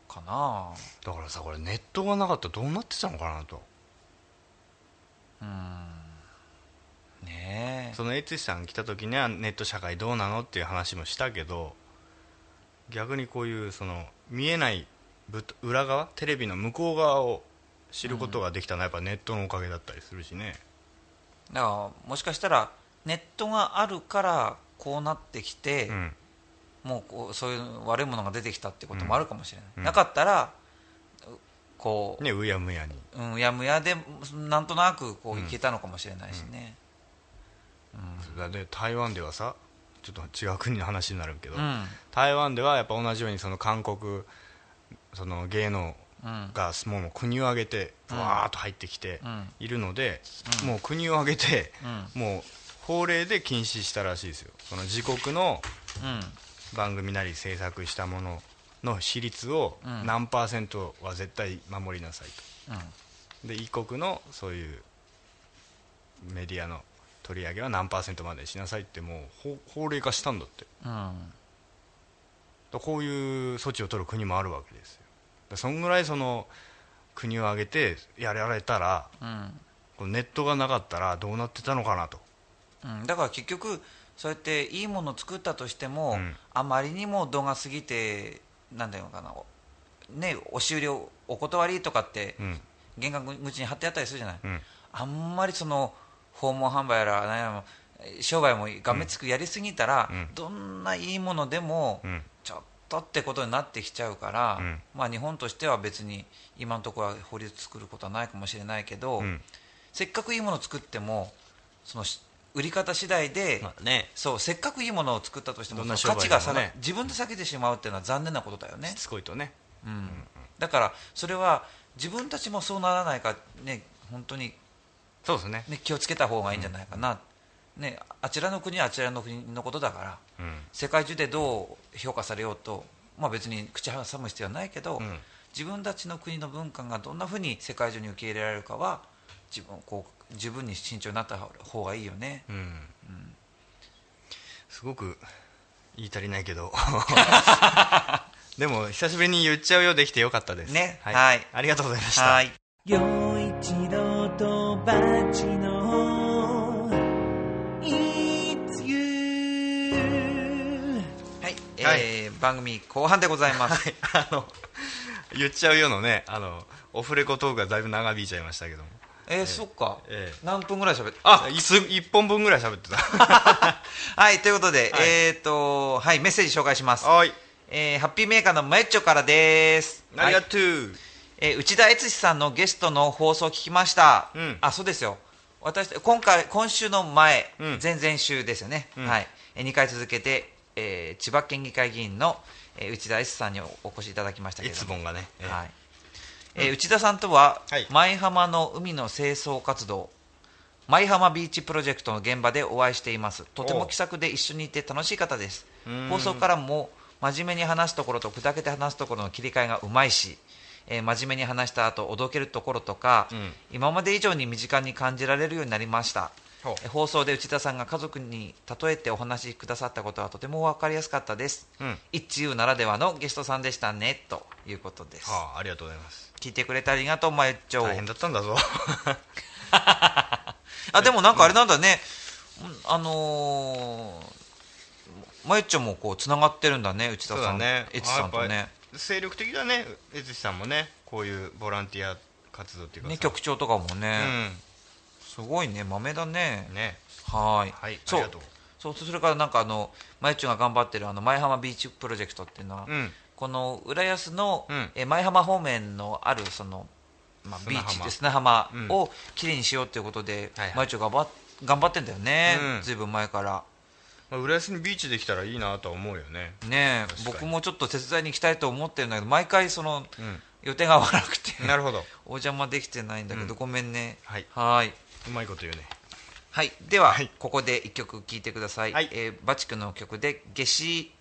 S1: かな。
S2: だからさこれネットがなかったらどうなってたのかなと
S1: ねえ。
S2: その悦司さん来た時にはネット社会どうなのっていう話もしたけど逆にこういうその見えないぶ裏側テレビの向こう側を知ることができたのはやっぱネットのおかげだったりするしね、
S1: だからもしかしたらネットがあるからこうなってきて、
S2: うん。
S1: もうこうそういう悪いものが出てきたってこともあるかもしれない、
S2: うん。
S1: なかったらうこう、
S2: ねうやむやに。
S1: うん、やむやでなんとなくこういけたのかもしれないしね、
S2: だって台湾ではさちょっと違う国の話になるけど、
S1: うん。
S2: 台湾ではやっぱ同じようにその韓国その芸能
S1: うん。
S2: がもう国を挙げて
S1: うん。
S2: わーっと入ってきて
S1: うん。
S2: いるので、
S1: うん。
S2: もう国を挙げて、
S1: う
S2: もう法令で禁止したらしいですよ。その自国の
S1: うん。
S2: 番組なり制作したものの比率を
S1: うん。
S2: 何パーセントは絶対守りなさい
S1: うん。
S2: とで異国のそういうメディアの取り上げは何パーセントまでにしなさいってもう法法令化したんだって。
S1: うん。
S2: らこういう措置を取る国もあるわけですよ。そんぐらいその国を挙げてやられたら
S1: うん。
S2: このネットがなかったらどうなってたのかなと。
S1: うん、だから結局そうやっていいものを作ったとしても、
S2: うん。
S1: あまりにも度が過ぎてなんだよかな。ねお終了お断りとかって
S2: うん。
S1: 玄関口に貼ってあったりするじゃない、
S2: うん。
S1: あんまりその訪問販売やら何やら商売もがめつくやりすぎたら、
S2: うん。
S1: どんないいものでも、
S2: うん。
S1: ちょっとってことになってきちゃうから、
S2: うん。
S1: まあ、日本としては別に今のところは法律作ることはないかもしれないけど、
S2: うん。
S1: せっかくいいものを作ってもそのし売り方次第で、
S2: まあね。
S1: そうせっかくいいものを作ったとしても
S2: どんな
S1: その価値が下が、自分で下げてしまうっていうのは残念なことだよね。
S2: し、つこいとね。
S1: うん、だからそれは自分たちもそうならないかね本当に
S2: そうですね。
S1: ね、気をつけた方がいいんじゃないかな、ね、あちらの国はあちらの国のことだから
S2: うん。
S1: 世界中でどう評価されようと、まあ、別に口挟む必要はないけど、
S2: うん。
S1: 自分たちの国の文化がどんなふうに世界中に受け入れられるかは自分こう自分に慎重になった方がいいよね。
S2: うん。すごく言い足りないけど。*laughs* でも久しぶりに言っちゃうようできてよかったです。
S1: ね。
S2: はい、
S1: はい。
S2: ありがとうございました
S3: バチの It's you
S1: はい、えー番組後半でございます。*laughs*
S2: あの言っちゃうようのねあのオフレコトークがだいぶ長引いちゃいましたけども。
S1: えーそっか、
S2: ええ
S1: 何分ぐらい喋って
S2: あ一一本分ぐらい喋ってた。*laughs*
S1: はいということで、
S2: はい。
S1: えっ、とはいメッセージ紹介します、
S2: はい。
S1: えーハッピーメーカーのマエッチョからです。
S2: ありが
S1: はい。
S2: とう、
S1: えー内田悦司さんのゲストの放送を聞きました、
S2: うん。
S1: あそうですよ。私今回今週の前、
S2: うん。
S1: 前々週ですよね、
S2: うん。
S1: はい、え2回続けて、えー千葉県議会議員の、えー内田悦司さんにおお越しいただきましたけども。
S2: ね、ええ
S1: はい。えー内田さんとは、
S2: はい。
S1: 舞浜の海の清掃活動舞浜ビーチプロジェクトの現場でお会いしています。とても気さくで一緒にいて楽しい方です。
S2: うん。
S1: 放送からも真面目に話すところと砕けて話すところの切り替えがうまいし、えー真面目に話した後おどけるところとか、
S2: うん。
S1: 今まで以上に身近に感じられるようになりました。放送で内田さんが家族に例えてお話しくださったことはとても分かりやすかったです、
S2: うん。
S1: 一遊ならではのゲストさんでしたねということです、
S2: はあ、ありがとうございます。
S1: 聞いてくれてありがとうまゆっちょ
S2: 大変だったんだぞ。*laughs*
S1: あでもなんかあれなんだね、うんあのー、まゆっちょもこうつながってるんだね内田さん。
S2: ね。
S1: エチさんとね。
S2: ぱ精力的だね悦司さんもねこういうボランティア活動っていうかさ。
S1: ね局長とかも
S2: う
S1: ね、
S2: ん。
S1: すごいね豆だね。
S2: ね。
S1: はーい。
S2: はいあ
S1: そう。
S2: りがとう。
S1: そうそれからなんかあのまゆちゅんが頑張ってるあの前浜ビーチプロジェクトっていうのは、
S2: うん。
S1: この浦安の、
S2: うん。
S1: え前浜方面のあるその、まあ、ビーチで砂浜
S2: うん。
S1: をきれいにしようということで、
S2: はいはい。
S1: まゆちゅんが頑張っ頑張ってんだよね、
S2: うん。
S1: ずいぶん前から
S2: まあ、浦安にビーチできたらいいなとは思うよね。
S1: ね僕もちょっと手伝いに行きたいと思ってるんだけど毎回その
S2: うん。
S1: 予定が合わなくて。
S2: なるほど。*laughs*
S1: お邪魔できてないんだけど、
S2: うん。
S1: ごめんね。
S2: はい。
S1: はい。う
S2: まいこと言うね。
S1: はい。では、
S2: はい。
S1: ここで一曲聴いてください、
S2: はい。
S1: えーバチクの曲で「夏至」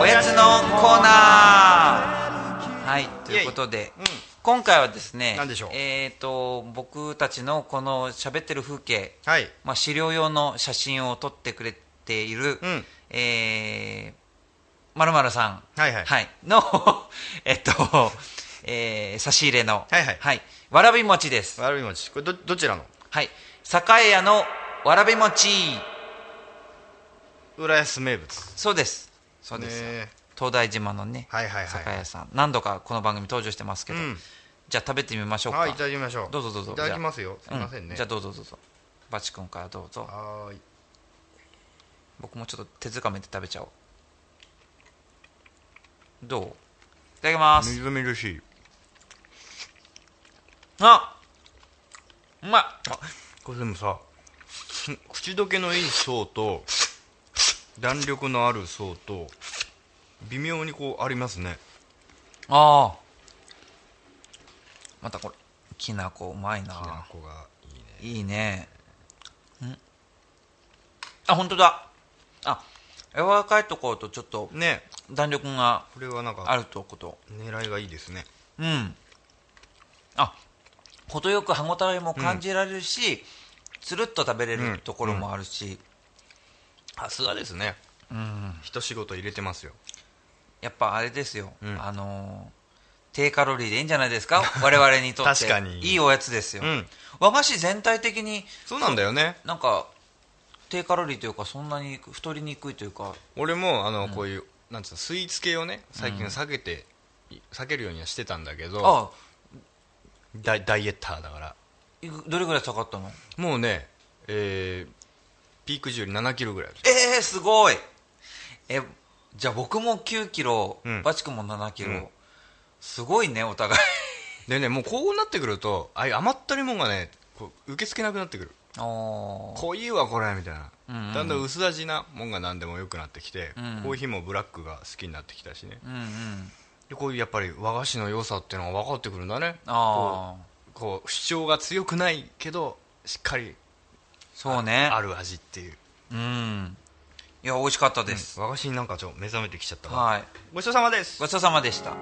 S1: おやつのコーナー。はいということで、
S2: うん。
S1: 今回はですね
S2: 何でしょう？
S1: えー、と僕たちのこの喋ってる風景、
S2: はい。
S1: まあ、資料用の写真を撮ってくれている、
S2: うん。
S1: えー、まるまるさん、
S2: はいはい。
S1: の *laughs* えっと、えー、差し入れの、
S2: はいはい。
S1: わらび餅です。
S2: わらび餅。これどどちらの？
S1: はい。栄屋のわらび餅。
S2: 浦安名物。
S1: そうですそうです、
S2: ね
S1: 東大島のね
S2: はいはいはい。
S1: 栄屋さん。何度かこの番組登場してますけど、
S2: うん。
S1: じゃあ食べてみましょうか。
S2: はいいただきましょう。
S1: どうぞどうぞ。
S2: いただきますよ。すいませんね。
S1: うじゃあどうぞどうぞ。バチ君からどうぞ。
S2: はーい。
S1: 僕もちょっと手づかめて食べちゃおう。どう？いただきます。
S2: みずみずしい。
S1: あうまい。
S2: これでもさ口どけのいい層と弾力のある層と微妙にこうありますね。
S1: ああ。またこれきなこうまいな。
S2: きなこがいいね。
S1: いいね。ん。あ本当だ。あ柔らかいところとちょっと
S2: ね。
S1: 弾力が
S2: これはなん
S1: あ
S2: か
S1: るとこと。
S2: 狙いがいいですね。
S1: うん。あ程よく歯ごたえも感じられるし、つるっと食べれ
S2: うん
S1: るところもあるし、
S2: さすがですね。
S1: うん。
S2: 一仕事入れてますよ。
S1: やっぱあれですよ、
S2: うん。
S1: あのー低カロリーでいいんじゃないですか？*laughs* 我々にとって。
S2: 確かに。
S1: いいおやつですよ、
S2: うん。
S1: 和菓子全体的に
S2: そうなんだよね。
S1: なんか低カロリーというかそんなに太りにくいというか。
S2: 俺もあのこういうなんつうのスイーツ系をね最近避けて避けるようにはしてたんだけど
S1: あ。
S2: ダイダイエッターだから。
S1: いくどれぐらい下がったの？
S2: もうねえーピーク時より7キロぐらいある。
S1: えー、すごい。えじゃあ僕も9キロ、
S2: うん。
S1: バチ君も7キロ、
S2: うん。
S1: すごいねお互い。
S2: でねもうこうなってくるとああいう甘ったるいもんがねこう受け付けなくなってくる。
S1: おー。
S2: 濃いわこれみたいな、
S1: うんうん。
S2: だんだん薄味なもんが何でも良くなってきて、
S1: うん
S2: コーヒーもブラックが好きになってきたしね。
S1: うんうん。
S2: でこういうやっぱり和菓子の良さっていうのが分かってくるんだね。
S1: ああ
S2: こう主張が強くないけどしっかり
S1: そうね。
S2: ある味っていう、
S1: うん。いや美味しかったです、
S2: 和菓子になんかちょっと目覚めてきちゃったわ。
S1: はい。
S2: ごちそうさまです。
S1: ごちそうさまでした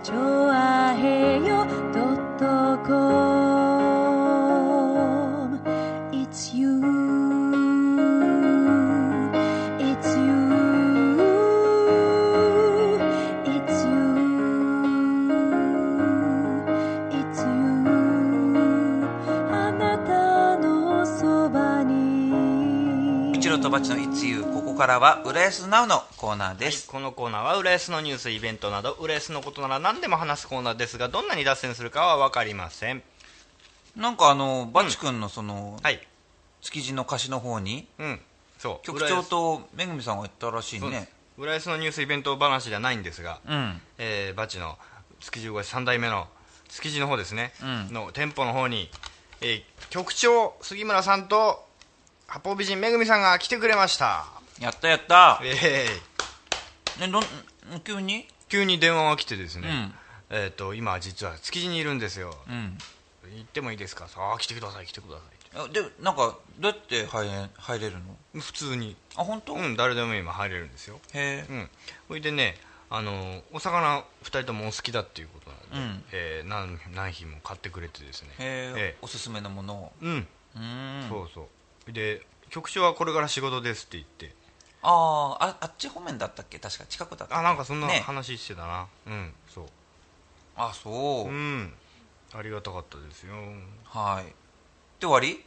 S1: バチのいつゆここからは浦安ナウのコーナーです、
S2: このコーナーは浦安のニュースイベントなど浦安のことなら何でも話すコーナーですがどんなに脱線するかは分かりません。
S1: なんかあのバチ君のその、
S2: はい。
S1: 築地の歌詞の方に
S2: うん。そう。
S1: 局長とめぐみさんが行ったらしいね。
S2: 浦安のニュースイベント話じゃないんですが、
S1: うん。
S2: えーバチの築地越し3代目の築地の方ですね、
S1: うん。
S2: の店舗の方に、えー局長杉村さんと八方美人めぐみさんが来てくれました。
S1: やったやった。
S2: えー
S1: ねどん急に？
S2: 急に電話が来てですね、
S1: うん。
S2: えっ、と今実は築地にいるんですよ。
S1: うん。
S2: 行ってもいいですか？ああ来てください来てくださいって。
S1: あでなんかどうやって入れ入れるの？
S2: 普通に。
S1: あ本当、
S2: うん誰でも今入れるんですよ。
S1: へえ。
S2: うん。ほいでねあのお魚2人ともお好きだっていうことなんで、
S1: うん。
S2: えー何何品も買ってくれてですね。
S1: へえ
S2: え
S1: おすすめのものを。
S2: えうん。
S1: うーん。
S2: そうそうで局長はこれから仕事ですって言って。
S1: あーああっち方面だったっけ？確か近くだった
S2: あなんかそんな
S1: ね。
S2: 話してたな、うんそう。
S1: あそう、
S2: うん。ありがたかったですよ。
S1: はい。で終わり？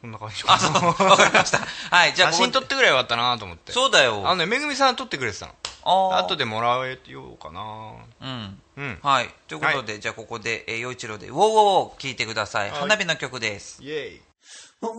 S2: こんな感じ
S1: あそう。わかりました。*laughs* はいじゃあ
S2: 写真撮ってくればよかったなと思って。
S1: そうだよ。
S2: あのねめぐみさん撮ってくれてたの。
S1: あー。
S2: 後でもらえようかな。
S1: うん。
S2: うん。
S1: はい。ということで、じゃあここでえー陽一郎で「ウォーウォーウォー」聞いてください、
S2: はい。
S1: 花火の曲です。
S2: イエイ
S3: こ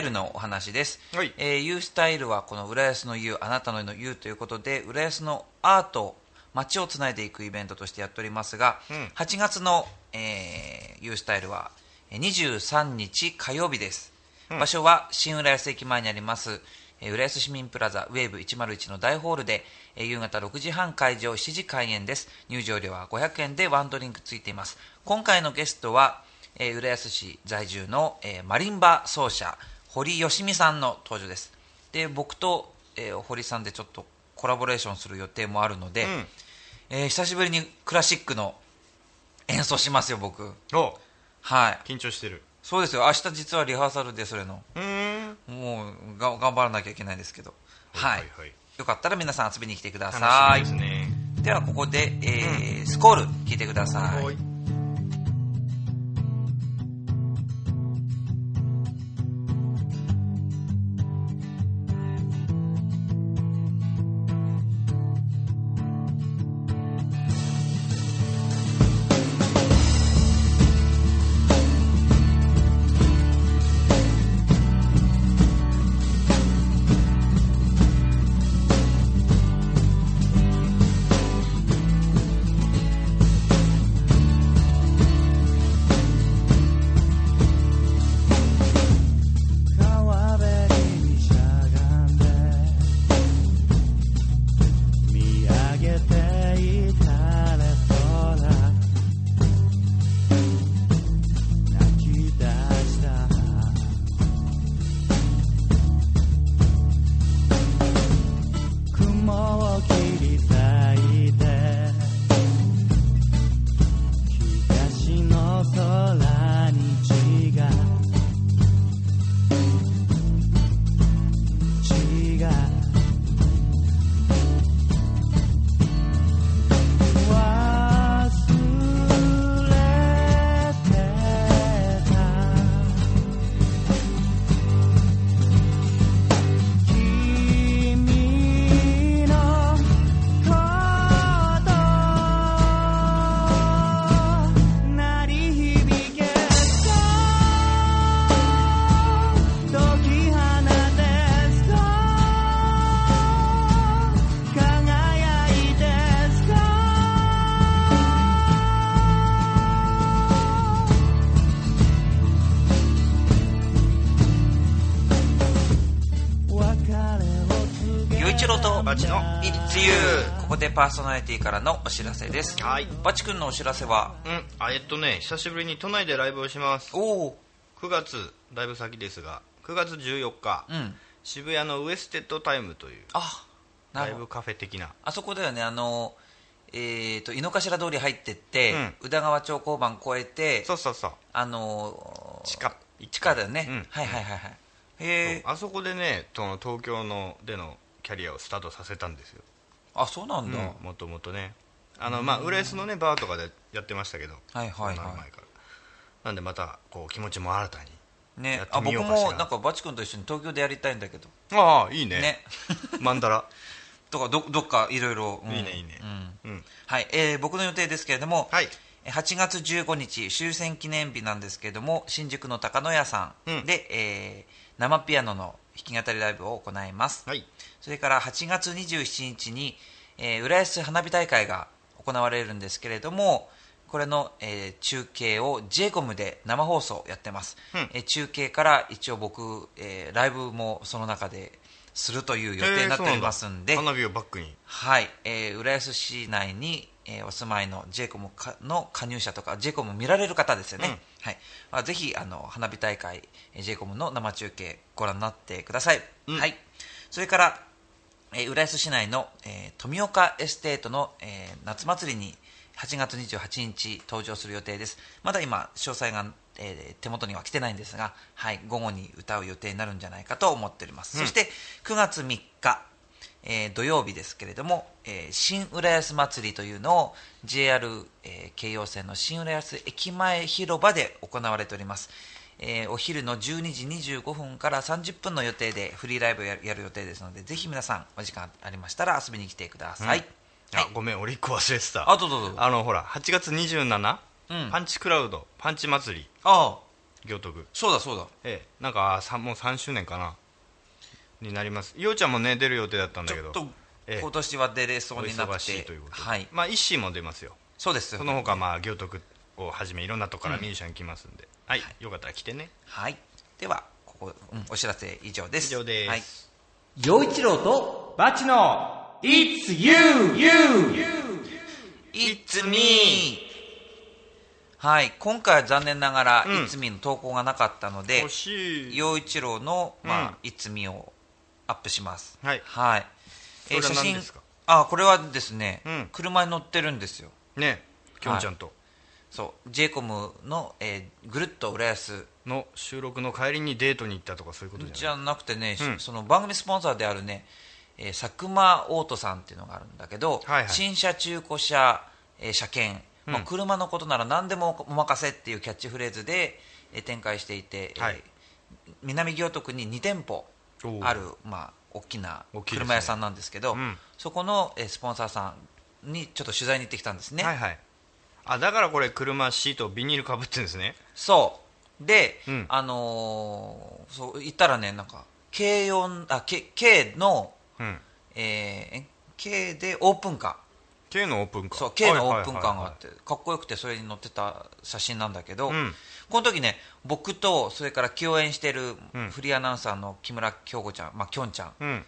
S3: イ
S1: ルのお話です、
S2: はい。
S1: えー U スタイルはこの浦安の U あなたのの U ということで浦安のアート街をつないでいくイベントとしてやっておりますが、
S2: うん。
S1: 8月の、えー、U スタイルはえー23日火曜日です、場所は新浦安駅前にありますえー浦安市民プラザウェーブ101の大ホールで、えー夕方6時半会場7時開演です。入場料は500円でワンドリンクついています。今回のゲストは、えー浦安市在住の、えーマリンバ奏者堀義美さんの登場です。で僕と、えー堀さんでちょっとコラボレーションする予定もあるので、
S2: うん。
S1: えー久しぶりにクラシックの演奏しますよ僕。
S2: お。
S1: はい。
S2: 緊張してる。
S1: そうですよ。明日実はリハーサルでそれの。
S2: う
S1: もうが頑張らなきゃいけないですけど。はい、
S2: はいはい。
S1: よかったら皆さん遊びに来てくださ
S2: 楽
S1: い
S2: しみですね。
S1: ではここで、えースコール聞いてください
S3: で
S1: パーソナリティからのお知らせです。
S2: はい。
S1: バチ君のお知らせは？
S2: うん。あえっとね久しぶりに都内でライブをします。
S1: おお。
S2: 9月だいぶ先ですが9月14日、
S1: うん。
S2: 渋谷のウエステッドタイムという
S1: あ
S2: ライブカフェ的な。
S1: あそこだよね。あのえー、と井の頭通り入ってって、宇田川町交番越えて
S2: そうそうそう。
S1: あのー
S2: 地下。
S1: 地下だよね、
S2: うん。
S1: はいはいはいはい。へえ。
S2: あそこでね東京のでのキャリアをスタートさせたんですよ
S1: あそうなんだ、
S2: もともとね。あのまあ浦安のねバーとかでやってましたけど。
S1: はいはいはい。
S2: そんな前から。なんでまたこう気持ちも新たに
S1: ね。
S2: やって
S1: あ僕
S2: みようかしら。
S1: もなんかバチ君と一緒に東京でやりたいんだけど。
S2: ああいいね。
S1: ね。*laughs*
S2: マンダラ。*laughs*
S1: とかどどっかいろいろ。うん。
S2: いいねいいね。
S1: うん。
S2: うん。
S1: はい、えー僕の予定ですけれども、
S2: はい。
S1: 8月15日終戦記念日なんですけれども新宿の高野屋さん
S2: うん。
S1: で、えー生ピアノの弾き語りライブを行います、
S2: はい
S1: それから8月27日に、えー浦安花火大会が行われるんですけれどもこれの、えー中継を j コムで生放送やってます、
S2: うん。
S1: えー中継から一応僕、えーライブもその中でするという予定になっておりますんで、
S2: えーんだ。花火をバックに。
S1: はい、えー浦安市内に、えーお住まいの j コムかの加入者とか j コム見られる方ですよね、
S2: うん。
S1: はい。まあ、ぜひあの花火大会 j コムの生中継ご覧になってください、
S2: うん。
S1: はい、それから、えー浦安市内の、えー富岡エステートの、えー夏祭りに8月28日登場する予定です。まだ今詳細が、えー手元には来てないんですが、はい、午後に歌う予定になるんじゃないかと思っております、そして9月3日えー土曜日ですけれども、えー新浦安祭りというのを JR、えー京葉線の新浦安駅前広場で行われております、えーお昼の12時25分から30分の予定でフリーライブをやる予定ですのでぜひ皆さんお時間ありましたら遊びに来てください、はい。
S2: あごめん俺一個忘れてた。
S1: あどうぞどうぞ。
S2: あのほら8月27、
S1: うん。
S2: パンチクラウドパンチ祭り。
S1: ああ。
S2: 行徳。
S1: そうだそうだ。
S2: ええ。なんかさもう3周年かな。になります。ようちゃんもね出る予定だったんだけど。
S1: ちょっと
S2: ええ。
S1: 今年は出れそ
S2: お
S1: うになくて。
S2: 忙しいということで、
S1: はい。
S2: まあ一心も出ますよ。
S1: そうです
S2: その他まあ行徳をはじめいろんなとこからミュージシャン来ますんで、はい、よかったら来てね。
S1: はい。ではここ、うん。お知らせ以上です。
S2: 以上です、
S1: はい。
S5: 陽一郎とバチの It's You! You!
S1: It's me! はい、今回は残念ながら、
S2: うん。
S1: It's me の投稿がなかったので陽一郎の、まあ
S2: うん。
S1: It's me をアップします。
S2: はい。
S1: はい。
S2: それは何ですか？
S1: あ、これはですね、
S2: うん。
S1: 車に乗ってるんですよ。
S2: ね。きょんちゃんと
S1: そう、JCOM の、えーぐるっと浦安
S2: の収録の帰りにデートに行ったとかそういうことじ
S1: じ
S2: ゃな
S1: くてね、
S2: うん。
S1: その番組スポンサーであるね、えー佐久間オートさんっていうのがあるんだけど、
S2: はいはい。
S1: 新車中古車、えー車検、まあ、
S2: うん
S1: 車のことなら何でもお任せっていうキャッチフレーズで、えー展開していて、えー
S2: はい。
S1: 南行徳に2店舗ある、まあ、大きな車屋さんなんですけど
S2: うん。
S1: そこの、えースポンサーさんにちょっと取材に行ってきたんですね、
S2: はいはいあだからこれ車シートビニールかぶってるんですね。
S1: そう。で、
S2: うん。
S1: あのーそう行ったらねなんか軽4あ K, K の
S2: うん。
S1: えー、K でオープンカ
S2: K のオープンカー。
S1: ーそう K のオープンカーがあってかっこよくてそれに載ってた写真なんだけど、
S2: うん。
S1: この時ね僕とそれから共演してる
S2: うん。
S1: フリーアナウンサーの木村京子ちゃん、まあ、きょんちゃん。
S2: うん。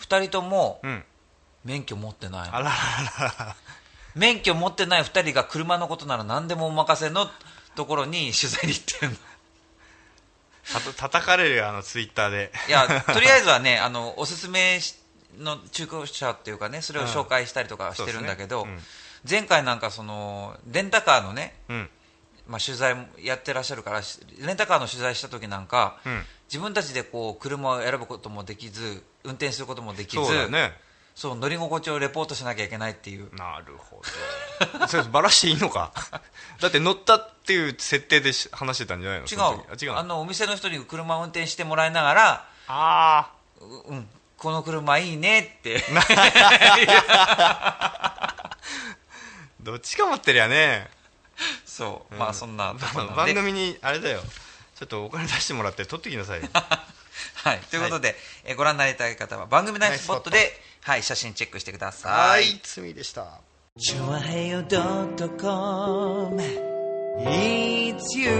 S1: 2人とも
S2: うん。
S1: 免許持ってないの。
S2: あらららら
S1: 免許持ってない2人が車のことなら何でもお任せのところに取材に行ってるの。
S2: たと叩かれるよあのツイッターで。
S1: いや *laughs* とりあえずはねあのおすすめしの中古車っていうかねそれを紹介したりとかしてるんだけど、
S2: そうですね。
S1: 前回なんかそのレンタカーのね、
S2: うん。
S1: まあ、取材もやってらっしゃるからしレンタカーの取材した時なんか、
S2: うん。
S1: 自分たちでこう車を選ぶこともできず運転することもできず
S2: そうだね
S1: そう乗り心地をレポートしなきゃいけないっていう。
S2: なるほど。*laughs* それバラしていいのか？*laughs* だって乗ったっていう設定でし話してたんじゃないの？
S1: 違
S2: その時。あ違う
S1: うあのお店の人に車を運転してもらいながら
S2: あ
S1: ううん、この車いいねって。*laughs*
S2: どっちか持ってりゃね。
S1: そう、まあそんな
S2: 番組にあれだよ。ちょっとお金出してもらって撮ってきなさいよ。
S1: はい、ということで、えーご覧になりたい方は番組内スポットで、はい、写真チェックしてくださ
S2: はいい罪でした。
S3: チョアヘヨドットコム。It's you.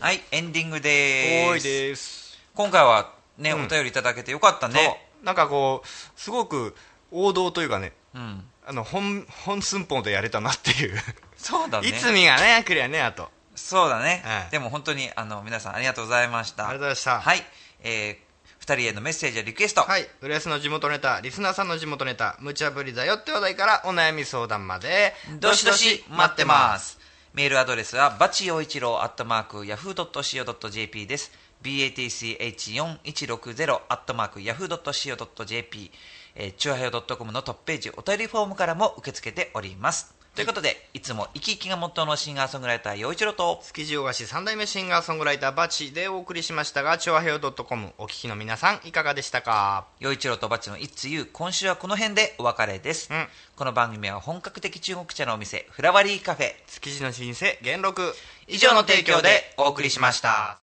S1: はいエンディングで
S2: おーい
S1: す
S2: です。
S1: 今回はね、
S2: うん。
S1: お便りいただけてよかったね。
S2: そう。なんかこうすごく王道というかね
S1: うん。
S2: あの本本寸法でやれたなっていう、
S1: そうだね。
S2: いつみがね来りゃねあと。
S1: そうだね、
S2: はい。
S1: でも本当にあの皆さんありがとうございました。
S2: ありがとうございました。
S1: はい、えー、2人へのメッセージやリクエスト、
S2: はい。浦安の地元ネタリスナーさんの地元ネタ無茶ぶりだよって話題からお悩み相談まで。
S1: どしどし待ってます。メールアドレスはバチ陽一郎アットマークヤフー .co.jp です。BATCH4160 アットマークヤフー .co.jp えー、チュアヘヨ .com のトップページお便りフォームからも受け付けておりますということでいつも生き生きがモットーのシンガーソングライター陽一郎と
S2: 築地大菓子三代目シンガーソングライターバチでお送りしましたが調和平洋 .com お聞きの皆さんいかがでしたか？
S1: 陽一郎とバチの It's You 今週はこの辺でお別れです、
S2: うん。
S1: この番組は本格的中国茶のお店フラワリーカフェ。
S2: 築地の老舗元禄。
S1: 以上の提供でお送りしました